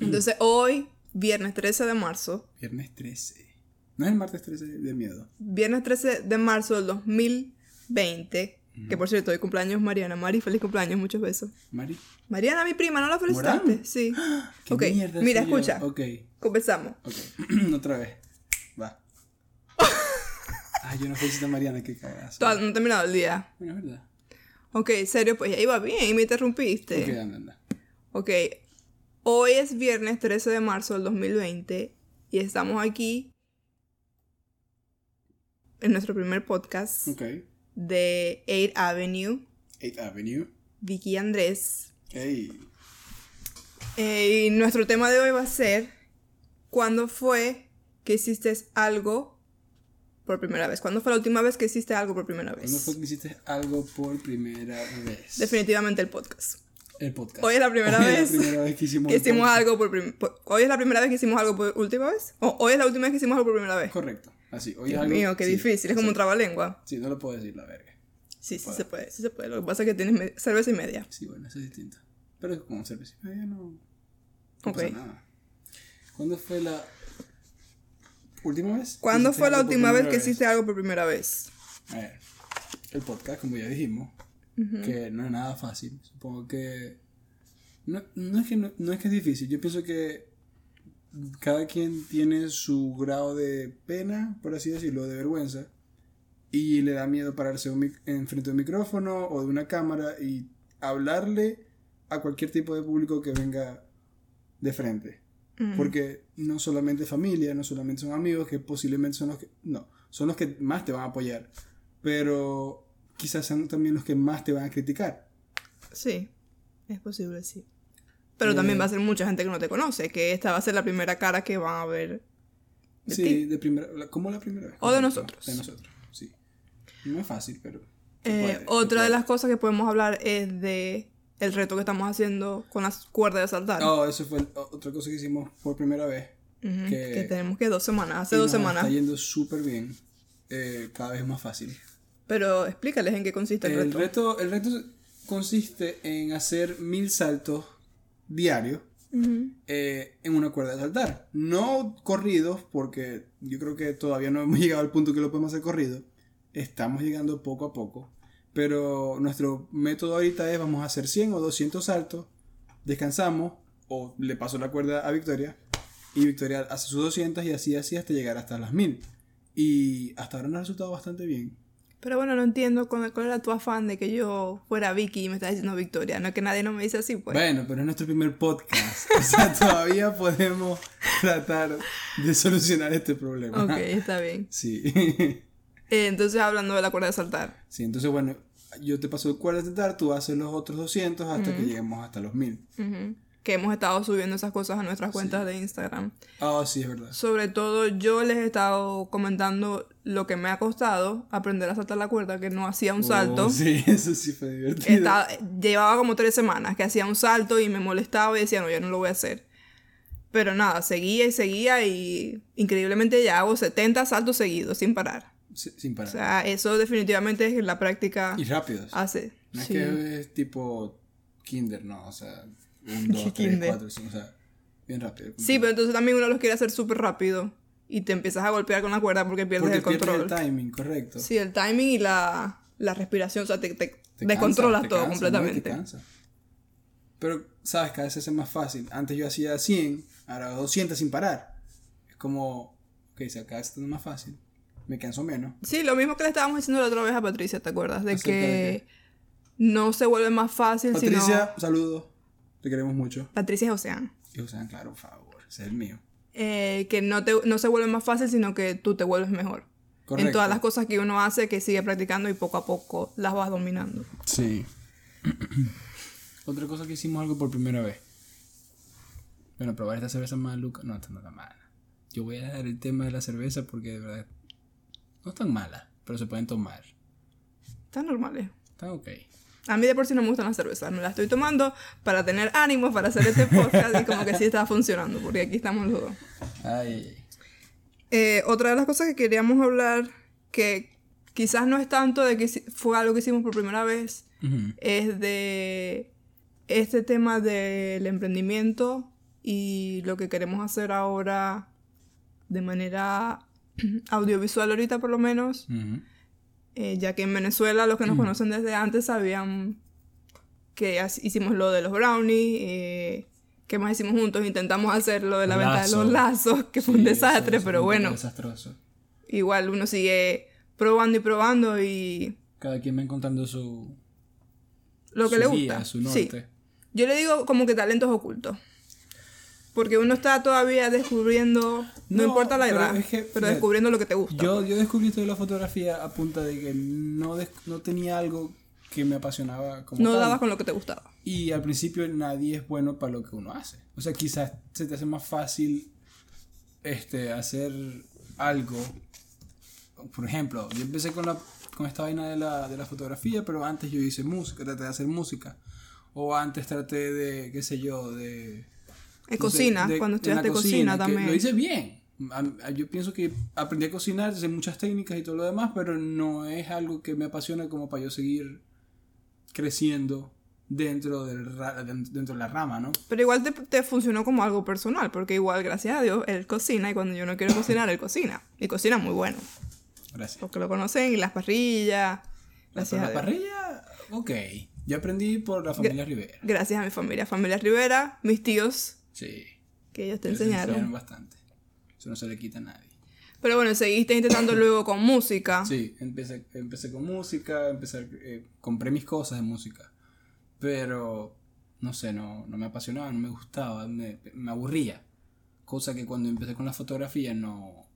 Entonces hoy, viernes 13 de marzo, Viernes 13. No es el martes 13 de miedo. viernes 13 de marzo del 2020, que por cierto hoy cumpleaños Mariana. Mari, feliz cumpleaños, muchos besos. Mari. Mariana, mi prima, ¿no la felicitaste? ¿Morán? Sí. ¿Qué ok, mierda mira, soy yo? escucha. Ok, Comenzamos. ok. Otra vez. Va. Ay, yo no felicito a Mariana, qué cagazo. Todavía no he terminado el día. Bueno, es verdad. Ok, serio, pues ya iba bien y me interrumpiste. Ok, anda, anda. Ok, hoy es viernes 13 de marzo del 2020 y estamos aquí en nuestro primer podcast de 8 Avenue, 8th Avenue. Vicky Andrés. Hey. Eh, y nuestro tema de hoy va a ser ¿Cuándo fue que hiciste algo por primera vez? ¿Cuándo fue la última vez que hiciste algo por primera ¿Cuándo vez? fue que hiciste algo por primera vez? Definitivamente el podcast. El podcast. Hoy es la primera Hoy vez Es la primera vez que hicimos que algo por, prim- por- Hoy es la primera vez que hicimos algo por última vez. O hoy es la última vez que hicimos algo por primera vez. Correcto. Así. Hoy es Dios algo- mío, qué sí, difícil. Es como sí. un trabalengua. Sí, no lo puedo decir, la verga. Sí, sí Puedo. se puede, sí se puede. Lo que pasa es que tienes cerveza y media. Sí, bueno, eso es distinto. Pero como cerveza y media no. no Ok. pasa nada. ¿Cuándo fue la última vez? ¿Cuándo fue la última vez que hiciste algo por primera vez? A ver, el podcast, como ya dijimos, que no es nada fácil. Supongo que. No, no es que no, no es que es difícil. Yo pienso que cada quien tiene su grado de pena, por así decirlo, de vergüenza. Y le da miedo pararse un mic- enfrente de un micrófono o de una cámara y hablarle a cualquier tipo de público que venga de frente. Mm. Porque no solamente familia, no solamente son amigos, que posiblemente son los que... No, son los que más te van a apoyar. Pero quizás sean también los que más te van a criticar. Sí, es posible, sí. Pero Eh. también va a ser mucha gente que no te conoce, que esta va a ser la primera cara que van a ver de sí, ti. de primera... ¿Cómo la primera vez? O de nosotros. De nosotros, sí. No es fácil, pero... Eh, puede, otra de las cosas que podemos hablar es de el reto que estamos haciendo con las cuerdas de saltar. Oh, eso fue el- otra cosa que hicimos por primera vez. Que- que tenemos que dos semanas, hace dos semanas. Está yendo súper bien. eh, cada vez más fácil. Pero explícales en qué consiste el, El reto. reto, el reto consiste en hacer mil saltos diarios eh, en una cuerda de saltar. No corridos, porque yo creo que todavía no hemos llegado al punto que lo podemos hacer corrido. Estamos llegando poco a poco. Pero nuestro método ahorita es vamos a hacer 100 o 200 saltos, descansamos o le paso la cuerda a Victoria y Victoria hace sus 200 y así así hasta llegar hasta las 1000. Y hasta ahora nos ha resultado bastante bien. Pero bueno, no entiendo cuál, cuál era tu afán de que yo fuera Vicky y me estás diciendo Victoria. No es que nadie no me dice así, pues. Bueno, pero es nuestro primer podcast. O sea, todavía podemos tratar de solucionar este problema. Ok, está bien. Sí. Eh, entonces, hablando de la cuerda de saltar. Sí, entonces bueno, yo te paso el cuerda de tentar, tú haces los otros 200 hasta que lleguemos hasta los 1000. Ujú. Que hemos estado subiendo esas cosas a nuestras cuentas de Instagram. Ah, sí, es verdad. Sobre todo, yo les he estado comentando lo que me ha costado aprender a saltar la cuerda, que no hacía un salto. Oh, sí, eso sí fue divertido. Estaba- llevaba como tres semanas que hacía un salto y me molestaba y decía, no, yo no lo voy a hacer. Pero nada, seguía y seguía y increíblemente ya hago 70 saltos seguidos sin parar. Sí, sin O parar. sea, eso definitivamente es la práctica y rápidos. hace. no es sí. que es tipo kinder, no, o sea, un, dos, tres, Kinder. cuatro, cinco, o sea, bien rápido. Sí, pero entonces también uno los quiere hacer súper rápido y te empiezas a golpear con la cuerda porque pierdes Porque el pierdes control. el timing, correcto. Sí, el timing y la, la respiración, o sea, te, te, Te descontrolas cansa, te todo cansa, ¿no? completamente. Te. Pero, ¿sabes? Cada vez es más fácil. Antes yo hacía 100, ahora hago 200 sin parar. Es como, ok, si acá está más fácil, me canso menos. Sí, lo mismo que le estábamos diciendo la otra vez a Patricia, ¿te acuerdas? De ¿Acerca de que no se vuelve más fácil Patricia, sino... saludos. Te queremos mucho. Patricia es Ocean. Y o sea, claro, por favor, ese es el mío. Eh, que no, te, no se vuelve más fácil, sino que tú te vuelves mejor. Correcto. En todas las cosas que uno hace, que sigue practicando y poco a poco las vas dominando. Sí. Otra cosa que hicimos algo por primera vez. Bueno, probar esta cerveza maluca. No, esta no está mala. Yo voy a dar el tema de la cerveza porque de verdad no están malas, pero se pueden tomar. Están normales. Están ok. A mí de por sí no me gustan las cervezas. Me las estoy tomando para tener ánimos para hacer este podcast y como que sí está funcionando, porque aquí estamos los dos. Ay. Eh, otra de las cosas que queríamos hablar, que quizás no es tanto de que fue algo que hicimos por primera vez, Ujú. es de este tema del emprendimiento y lo que queremos hacer ahora de manera audiovisual ahorita por lo menos, Ujú. Eh, ya que en Venezuela los que nos conocen desde antes sabían que hicimos lo de los brownies, eh, que más hicimos juntos, intentamos hacer lo de la venta de los Lazo. lazos, que fue un Sí, desastre, pero bueno, Desastroso. igual uno sigue probando y probando y Cada quien va encontrando su. lo que su le guía, gusta. su Sí. norte. Yo le digo como que talentos ocultos. Porque uno está todavía descubriendo, no, No, importa la pero edad, es que, pero descubriendo lo que te gusta. Yo, yo descubrí esto de la fotografía a punta de que no, des- no tenía algo que me apasionaba como no tal. dabas con lo que te gustaba. Y al principio nadie es bueno para lo que uno hace. O sea, quizás se te hace más fácil este, hacer algo. Por ejemplo, yo empecé con, la, con esta vaina de la, de la fotografía, pero antes yo hice música, traté de hacer música. O antes traté de, qué sé yo, de... En cocina, de- cuando estudiaste cocina, que también. Lo hice bien. Yo pienso que aprendí a cocinar, sé muchas técnicas y todo lo demás, pero no es algo que me apasiona como para yo seguir creciendo dentro, del dentro de la rama, ¿no? Pero igual te, te funcionó como algo personal, porque igual, gracias a Dios, él cocina y cuando yo no quiero cocinar, él cocina. Y cocina muy bueno. Gracias. Porque lo conocen y las parrillas. La, Gracias la a Dios. parrilla, ok. Yo aprendí por la familia Rivera. Gracias a mi familia. Familia Rivera, mis tíos, Sí. que ellos te ellos enseñaron. bastante. Eso no se le quita a nadie. Pero bueno, seguiste intentando luego con música. Sí, empecé, empecé con música, empecé, eh, compré mis cosas de música, pero no sé, no, no me apasionaba, no me gustaba, me, me aburría. Cosa que cuando empecé con la fotografía no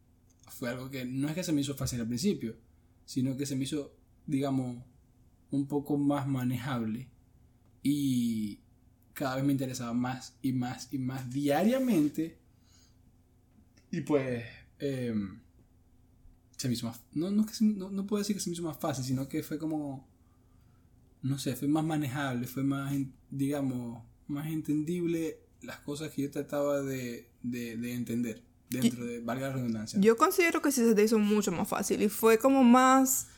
fue algo que no es que se me hizo fácil al principio, sino que se me hizo, digamos, un poco más manejable y cada vez me interesaba más y más y más diariamente y pues em, se me hizo más. No, no, es que se- no, no puedo decir que se me hizo más fácil, sino que fue como. No sé, fue más manejable, fue más, digamos, más entendible las cosas que yo trataba de, de, de entender dentro de, valga la redundancia. Yo considero que sí se te hizo mucho más fácil y fue como más...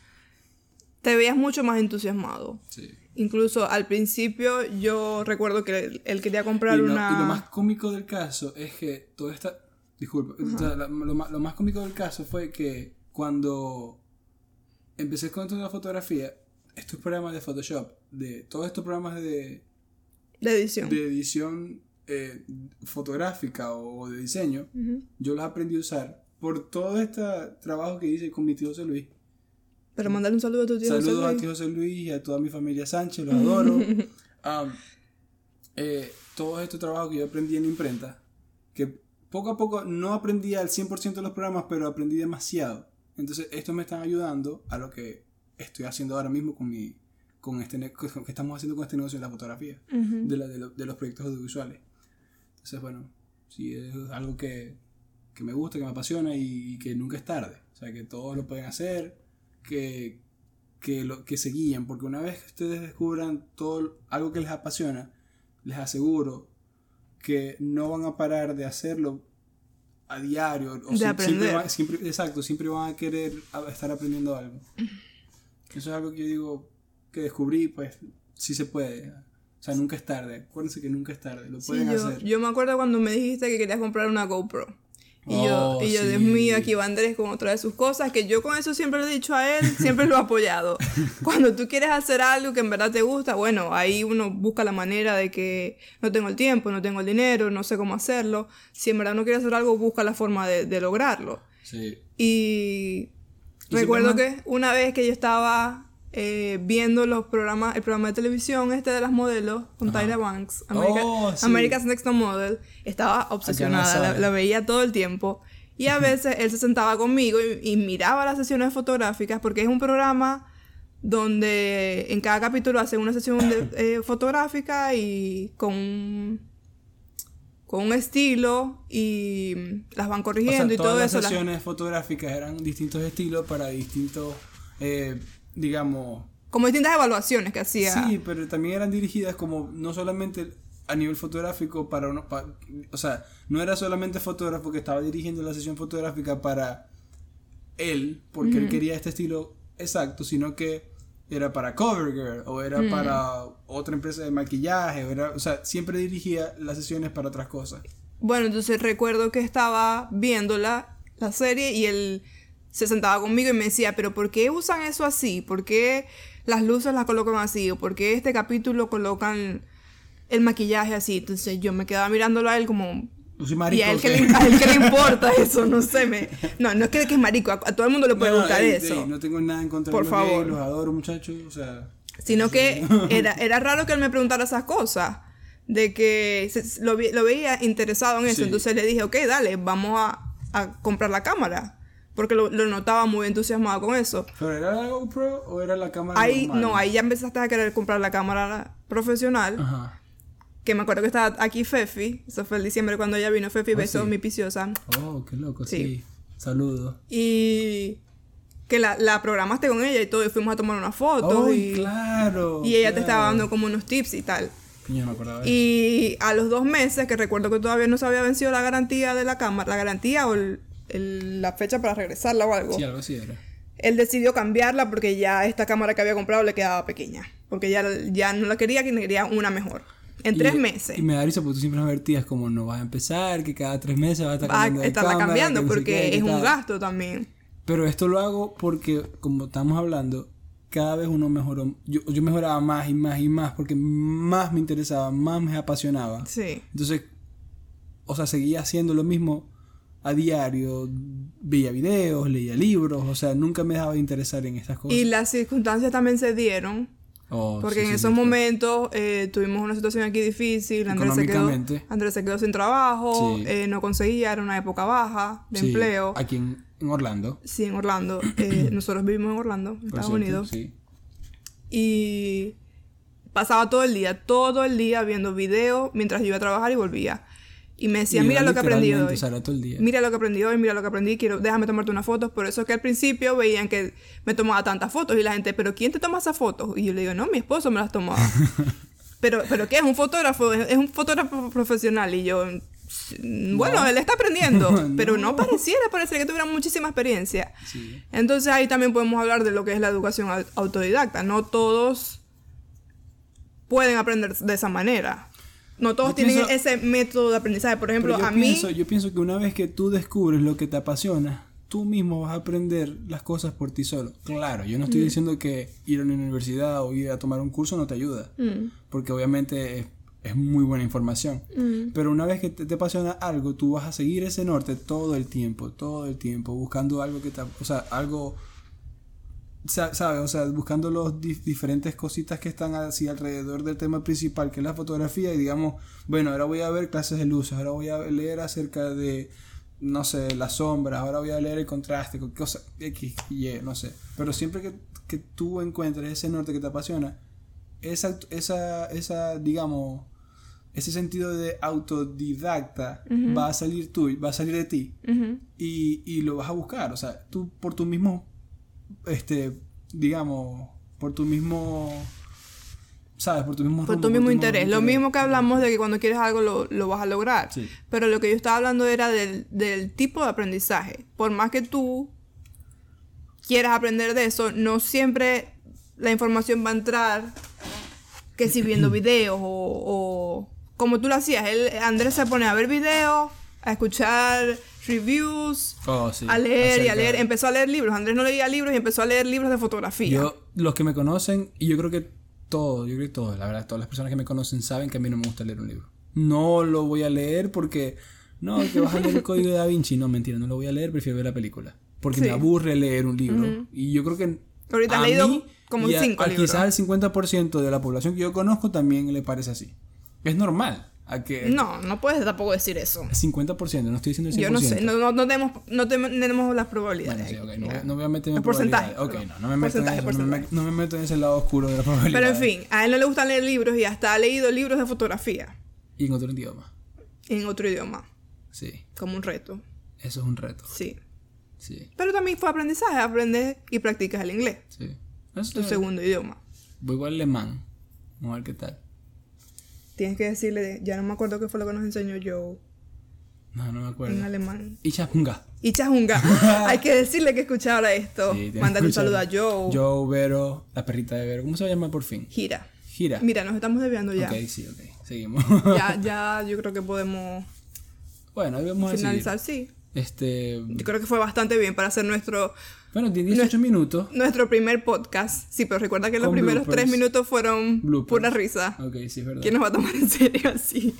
Te veías mucho más entusiasmado. Sí. Incluso al principio yo recuerdo que él, quería comprar Y lo, una... y lo más cómico del caso es que toda esta. Disculpa, o sea, la- lo, más, lo más cómico del caso fue que cuando empecé con esto de la fotografía, estos programas de Photoshop, de todos estos programas de, De edición. de edición eh, fotográfica o de diseño, yo los aprendí a usar por todo este trabajo que hice con mi tío José Luis. Pero mandarle un saludo a tu tío. José Saludos a Luis. ti José Luis y a toda mi familia Sánchez, los adoro. Am, eh, todo este trabajo que yo aprendí en imprenta, que poco a poco no aprendí al 100% de los programas, pero aprendí demasiado. Entonces, estos me están ayudando a lo que estoy haciendo ahora mismo con mi con este ne- que estamos haciendo con este negocio de la fotografía, Ujú. de, la- de lo- de los proyectos audiovisuales. Entonces, bueno, sí, es algo que, que me gusta, que me apasiona y, que nunca es tarde. O sea, que todos lo pueden hacer, que, que, lo, que se guíen, porque una vez que ustedes descubran todo algo que les apasiona, les aseguro que no van a parar de hacerlo a diario. O De aprender. Siempre van- siempre- exacto, siempre van a querer estar aprendiendo algo. Eso es algo que yo digo que descubrí, pues sí se puede. O sea, nunca es tarde. Acuérdense que nunca es tarde. Lo Sí, pueden yo, hacer. yo me acuerdo cuando me dijiste que querías comprar una GoPro. Y yo, Oh, y yo sí. Dios mío, aquí va Andrés con otra de sus cosas, que yo con eso siempre le he dicho a él, siempre lo he apoyado. Cuando tú quieres hacer algo que en verdad te gusta, bueno, ahí uno busca la manera de que no tengo el tiempo, no tengo el dinero, no sé cómo hacerlo. Si en verdad no quieres hacer algo, busca la forma de, de lograrlo. Sí. Y Y recuerdo que una vez que yo estaba eh, viendo los programas, el programa de televisión este de las modelos con Ajá. Tyra Banks, America- Oh, sí. America's Next Top Model, estaba obsesionada, la, sabe. la veía todo el tiempo. Y a veces él se sentaba conmigo y, y miraba las sesiones fotográficas porque es un programa donde en cada capítulo hacen una sesión de- eh, fotográfica y con un, con un estilo y las van O sea, corrigiendo y todas todo las eso. las- sesiones fotográficas eran distintos estilos para distintos, eh, digamos... como distintas evaluaciones que hacía. Sí, pero también eran dirigidas como no solamente a nivel fotográfico para uno, o sea, no era solamente fotógrafo que estaba dirigiendo la sesión fotográfica para él, porque él quería este estilo exacto, sino que era para CoverGirl o era para otra empresa de maquillaje, o, era, o sea, siempre dirigía las sesiones para otras cosas. Bueno, entonces recuerdo que estaba viéndola, la serie, y él se sentaba conmigo y me decía, pero ¿por qué usan eso así? ¿Por qué las luces las colocan así? ¿O por qué este capítulo colocan el maquillaje así? Entonces yo me quedaba mirándolo a él como... Soy Y marico, a él, que le, a él que le importa eso, no sé, me... No, no es que, que es marico, a, a todo el mundo le puede No, gustar eso. no tengo nada en contra Por de los gays, favor. los adoro, muchachos. O sea, Sino que era, era raro que él me preguntara esas cosas. De que se- lo, lo veía interesado en eso. Sí. Entonces le dije, ok, dale, vamos a, a comprar la cámara. Porque lo, lo notaba muy entusiasmado con eso. ¿pero era la GoPro o era la cámara Ahí, normal? no, ahí ya empezaste a querer comprar la cámara profesional. Ajá. Que me acuerdo que estaba aquí Fefi. Eso fue el diciembre cuando ella vino. Fefi, Oh, beso, sí. mi piciosa. Oh, qué loco, Sí. sí. Saludos. Y que la, la programaste con ella y todo. Y fuimos a tomar una foto. Oh, y, claro. y ella te estaba dando como unos tips y tal. Yo no me acordaba de eso. Y a los dos meses, que recuerdo que todavía no se había vencido la garantía de la cámara, la garantía o el- el- la fecha para regresarla o algo, Sí, algo así era. él decidió cambiarla porque ya esta cámara que había comprado le quedaba pequeña. Porque ya, ya no la quería, que quería una mejor. En Y- tres meses. Y me da risa porque tú siempre nos advertías como no vas a empezar, que cada tres meses vas a estar Va a cambiando estarla cámara, cambiando no porque qué, es un gasto también. Pero esto lo hago porque, como estamos hablando, cada vez uno mejoró. Yo, yo mejoraba más y más y más porque más me interesaba, más me apasionaba. Sí. Entonces, o sea, seguía haciendo lo mismo a diario, veía videos, leía libros, o sea, nunca me dejaba de interesar en estas cosas. Y las circunstancias también se dieron. Oh, Porque sí, en sí, esos sí. momentos eh, tuvimos una situación aquí difícil. Andrés se quedó. Andrés se quedó sin trabajo. Eh, no conseguía, era una época baja de empleo. Aquí en, en Orlando. Sí, en Orlando. Eh, nosotros vivimos en Orlando, en Estados cierto, Unidos. Sí. Y pasaba todo el día, todo el día viendo videos mientras yo iba a trabajar y volvía. Y me decía, Y mira lo que aprendí hoy. o sea, era todo el día. Mira lo que aprendí hoy, mira lo que aprendí, quiero, déjame tomarte unas fotos. Por eso es que al principio veían que me tomaba tantas fotos y la gente, pero ¿quién te toma esas fotos? Y yo le digo, no, mi esposo me las tomaba. pero, pero ¿qué? Es un fotógrafo, es un fotógrafo profesional. Y yo, "Mm, bueno, No. él está aprendiendo, No. pero no pareciera, pareciera que tuviera muchísima experiencia. Sí. Entonces ahí también podemos hablar de lo que es la educación au- autodidacta. No todos pueden aprender de esa manera. No todos Yo tienen pienso- ese método de aprendizaje. Por ejemplo, yo a mí... pienso, yo pienso que una vez que tú descubres lo que te apasiona, tú mismo vas a aprender las cosas por ti solo. Claro, yo no Mm. estoy diciendo que ir a una universidad o ir a tomar un curso no te ayuda, Mm, porque obviamente es, es muy buena información. mm. Pero una vez que te, te apasiona algo, tú vas a seguir ese norte todo el tiempo, todo el tiempo, buscando algo que te, o sea, algo, sa- ¿sabes? O sea, buscando los di- diferentes cositas que están así alrededor del tema principal, que es la fotografía, y digamos, bueno, ahora voy a ver clases de luces, ahora voy a leer acerca de, no sé, las sombras, ahora voy a leer el contraste, con cosas X, Y, no sé. Pero siempre que, que tú encuentres ese norte que te apasiona, esa, esa, esa, digamos, ese sentido de autodidacta va a salir tú, va a salir de ti y, y lo vas a buscar. O sea, tú por tu mismo, este, digamos, por tu mismo, ¿sabes? Por tu mismo Por rumbo, tu mismo interés. Lo interés. mismo que hablamos de que cuando quieres algo lo, lo vas a lograr. Sí. Pero lo que yo estaba hablando era del, del tipo de aprendizaje. Por más que tú quieras aprender de eso, no siempre la información va a entrar que si viendo videos o, o como tú lo hacías. Él, Andrés se pone a ver videos, a escuchar reviews, Oh, sí, a leer y a acerca leer. Empezó a leer libros. Andrés no leía libros y empezó a leer libros de fotografía. Yo, los que me conocen, y yo creo que todos, yo creo que todos, la verdad, todas las personas que me conocen saben que a mí no me gusta leer un libro. No lo voy a leer porque, no, que vas a leer el código de Da Vinci. No, mentira, no lo voy a leer, prefiero ver la película. Porque Sí. me aburre leer un libro. Y yo creo que. Ahorita has leído mí como y a- cinco a libros. Quizás al 50% de la población que yo conozco también le parece así. Es normal. A que No, no puedes tampoco decir eso. 50%, no estoy diciendo el 100%. Yo no sé, no, no, no tenemos, no te- tenemos las probabilidades. Bueno, sí, no, voy- no voy a meterme en porcentaje. Ok, no, no me meto en eso, no me, no me meto en ese lado oscuro de la probabilidad. Pero en fin, a él no le gusta leer libros y hasta ha leído libros de fotografía Y en otro idioma. en otro idioma, Sí, como un reto. eso es un reto. Sí. Sí, Pero también fue aprendizaje, aprendes y practicas el inglés, sí. Eso tu es- segundo idioma. Voy igual alemán. Vamos a ver qué tal. Tienes que decirle, ya no me acuerdo qué fue lo que nos enseñó Joe No, no me en acuerdo. alemán. Ich hab Hunger. Y Chajunga, hay que decirle que escuchara esto. Sí, Mándale un saludo a Joe. Joe, Vero, la perrita de Vero. ¿Cómo se llama por fin? Gira. Gira. Mira, nos estamos desviando ya. Ok, sí, ok. Seguimos. Ya, ya, yo creo que podemos Bueno, ahí vamos a finalizar, sí. Este. Yo creo que fue bastante bien para hacer nuestro, Bueno, tiene 18 minutos. nuestro primer podcast. Sí, pero recuerda que los Con primeros bloopers. tres minutos fueron Bloopers. pura risa. Ok, sí, es verdad. ¿Quién nos va a tomar en serio así?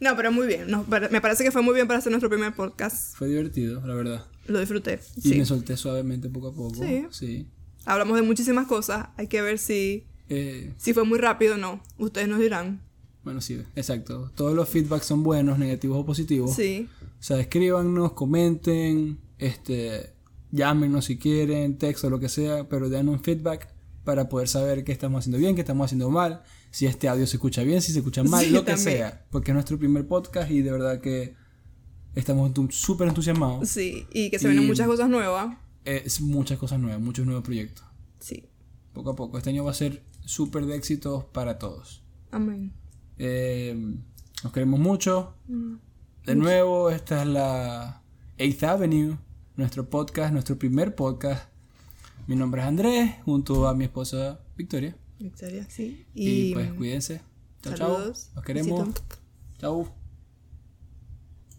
No, pero muy bien. pare- me parece que fue muy bien para hacer nuestro primer podcast. Fue divertido, la verdad. Lo disfruté. Y Sí. me solté suavemente poco a poco. Sí. Sí. Hablamos de muchísimas cosas. Hay que ver si, Eh, si fue muy rápido o no. Ustedes nos dirán. bueno, sí, exacto. Todos los feedbacks son buenos, negativos o positivos. Sí. O sea, escríbanos, comenten, este, llámenos si quieren, texto, lo que sea, pero den un feedback para poder saber qué estamos haciendo bien, qué estamos haciendo mal, si este audio se escucha bien, si se escucha mal, Sí, lo que también. sea, porque es nuestro primer podcast y de verdad que estamos súper entusiasmados. Sí. Y que se vienen Y- muchas cosas nuevas. Es muchas cosas nuevas, muchos nuevos proyectos. Sí. Poco a poco, este año va a ser súper de éxitos para todos. Amén. Eh, nos queremos mucho. Mm. De nuevo, esta es la 8th Avenue, nuestro podcast, nuestro primer podcast. Mi nombre es Andrés, junto a mi esposa Victoria. Victoria, sí. Y, Y, pues cuídense. Chao, chao. Los queremos. Chao.